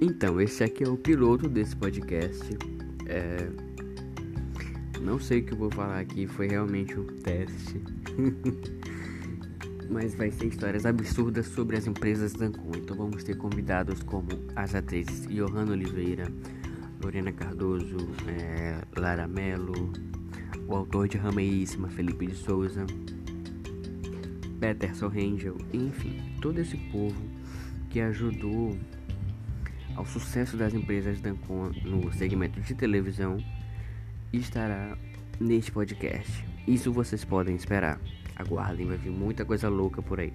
Então, esse aqui é o piloto desse podcast. É... Não sei o que eu vou falar aqui, foi realmente um teste. Mas vai ser histórias absurdas sobre as empresas Dancon. Então vamos ter convidados como as atrizes Johanna Oliveira, Lorena Cardoso, é, Lara Mello, o autor de Rameíssima, Felipe de Souza, Peterson Rangel, enfim, todo esse povo que ajudou ao sucesso das empresas Dancon no segmento de televisão estará neste podcast. Isso vocês podem esperar. Aguardem, vai vir muita coisa louca por aí.